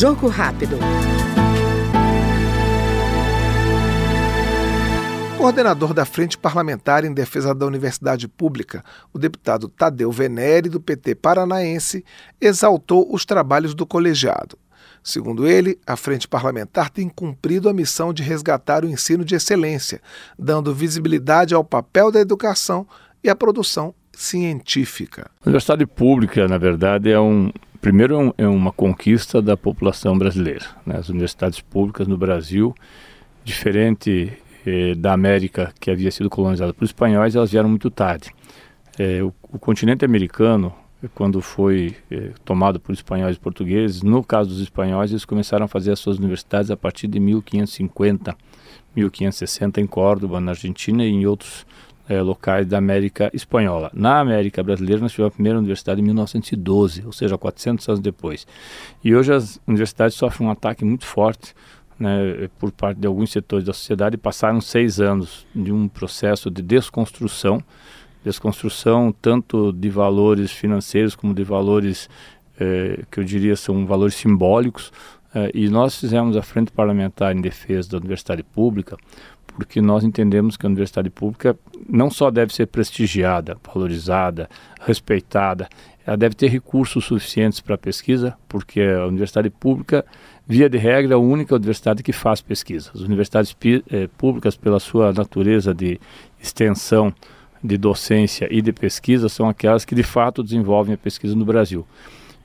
Jogo rápido. Coordenador da Frente Parlamentar em Defesa da Universidade Pública, o deputado Tadeu Venere, do PT paranaense, exaltou os trabalhos do colegiado. Segundo ele, a Frente Parlamentar tem cumprido a missão de resgatar o ensino de excelência, dando visibilidade ao papel da educação e à produção científica. A universidade pública, na verdade, é um. Primeiro, é, é uma conquista da população brasileira. Né? As universidades públicas no Brasil, diferente eh, da América, que havia sido colonizada por espanhóis, elas vieram muito tarde. Eh, o, o continente americano, quando foi eh, tomado por espanhóis e portugueses, no caso dos espanhóis, eles começaram a fazer as suas universidades a partir de 1550, 1560 em Córdoba, na Argentina e em outros eh, locais da América Espanhola. Na América Brasileira, nós tivemos a primeira universidade em 1912, ou seja, 400 anos depois. E hoje as universidades sofrem um ataque muito forte né, por parte de alguns setores da sociedade, passaram seis anos de um processo de desconstrução desconstrução tanto de valores financeiros como de valores eh, que eu diria são valores simbólicos. Eh, e nós fizemos a Frente Parlamentar em Defesa da Universidade Pública porque nós entendemos que a universidade pública não só deve ser prestigiada, valorizada, respeitada, ela deve ter recursos suficientes para pesquisa, porque a universidade pública, via de regra, é a única universidade que faz pesquisa. As universidades eh, públicas, pela sua natureza de extensão de docência e de pesquisa são aquelas que de fato desenvolvem a pesquisa no Brasil.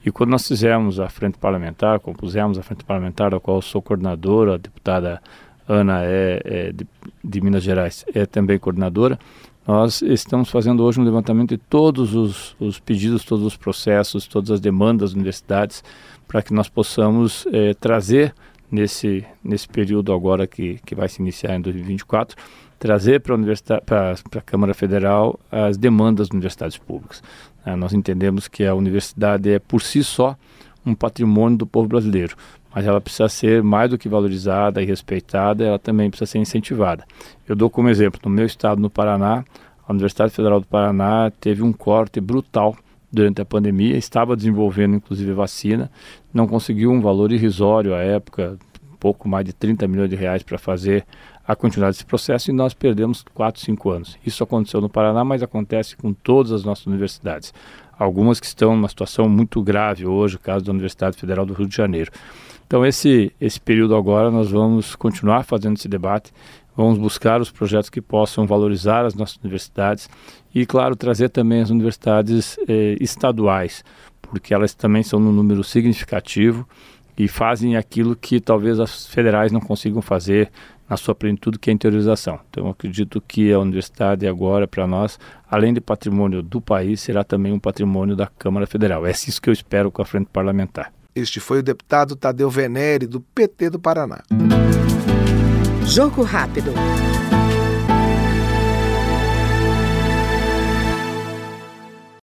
E quando nós fizemos a frente parlamentar, compusemos a frente parlamentar, da qual sou coordenadora, a deputada Ana é, é de, de, Minas Gerais é também coordenadora, nós estamos fazendo hoje um levantamento de todos os, os pedidos, todos os processos, todas as demandas das universidades, para que nós possamos é, trazer nesse, nesse período agora que, que vai se iniciar em 2024, trazer para a Câmara Federal as demandas das universidades públicas. É, nós entendemos que a universidade é por si só um patrimônio do povo brasileiro, mas ela precisa ser mais do que valorizada e respeitada, ela também precisa ser incentivada. Eu dou como exemplo, no meu estado, no Paraná, a Universidade Federal do Paraná teve um corte brutal durante a pandemia, estava desenvolvendo inclusive vacina, não conseguiu um valor irrisório à época, pouco mais de 30 milhões de reais para fazer a continuidade desse processo e nós perdemos 4, 5 anos. Isso aconteceu no Paraná, mas acontece com todas as nossas universidades. Algumas que estão numa situação muito grave hoje, o caso da Universidade Federal do Rio de Janeiro. Então, esse, esse período agora, nós vamos continuar fazendo esse debate, vamos buscar os projetos que possam valorizar as nossas universidades e, claro, trazer também as universidades eh, estaduais, porque elas também são num número significativo e fazem aquilo que talvez as federais não consigam fazer na sua plenitude, que é a interiorização. Então, acredito que a universidade agora, para nós, além de patrimônio do país, será também um patrimônio da Câmara Federal. É isso que eu espero com a frente parlamentar. Este foi o deputado Tadeu Venere, do PT do Paraná. Jogo rápido.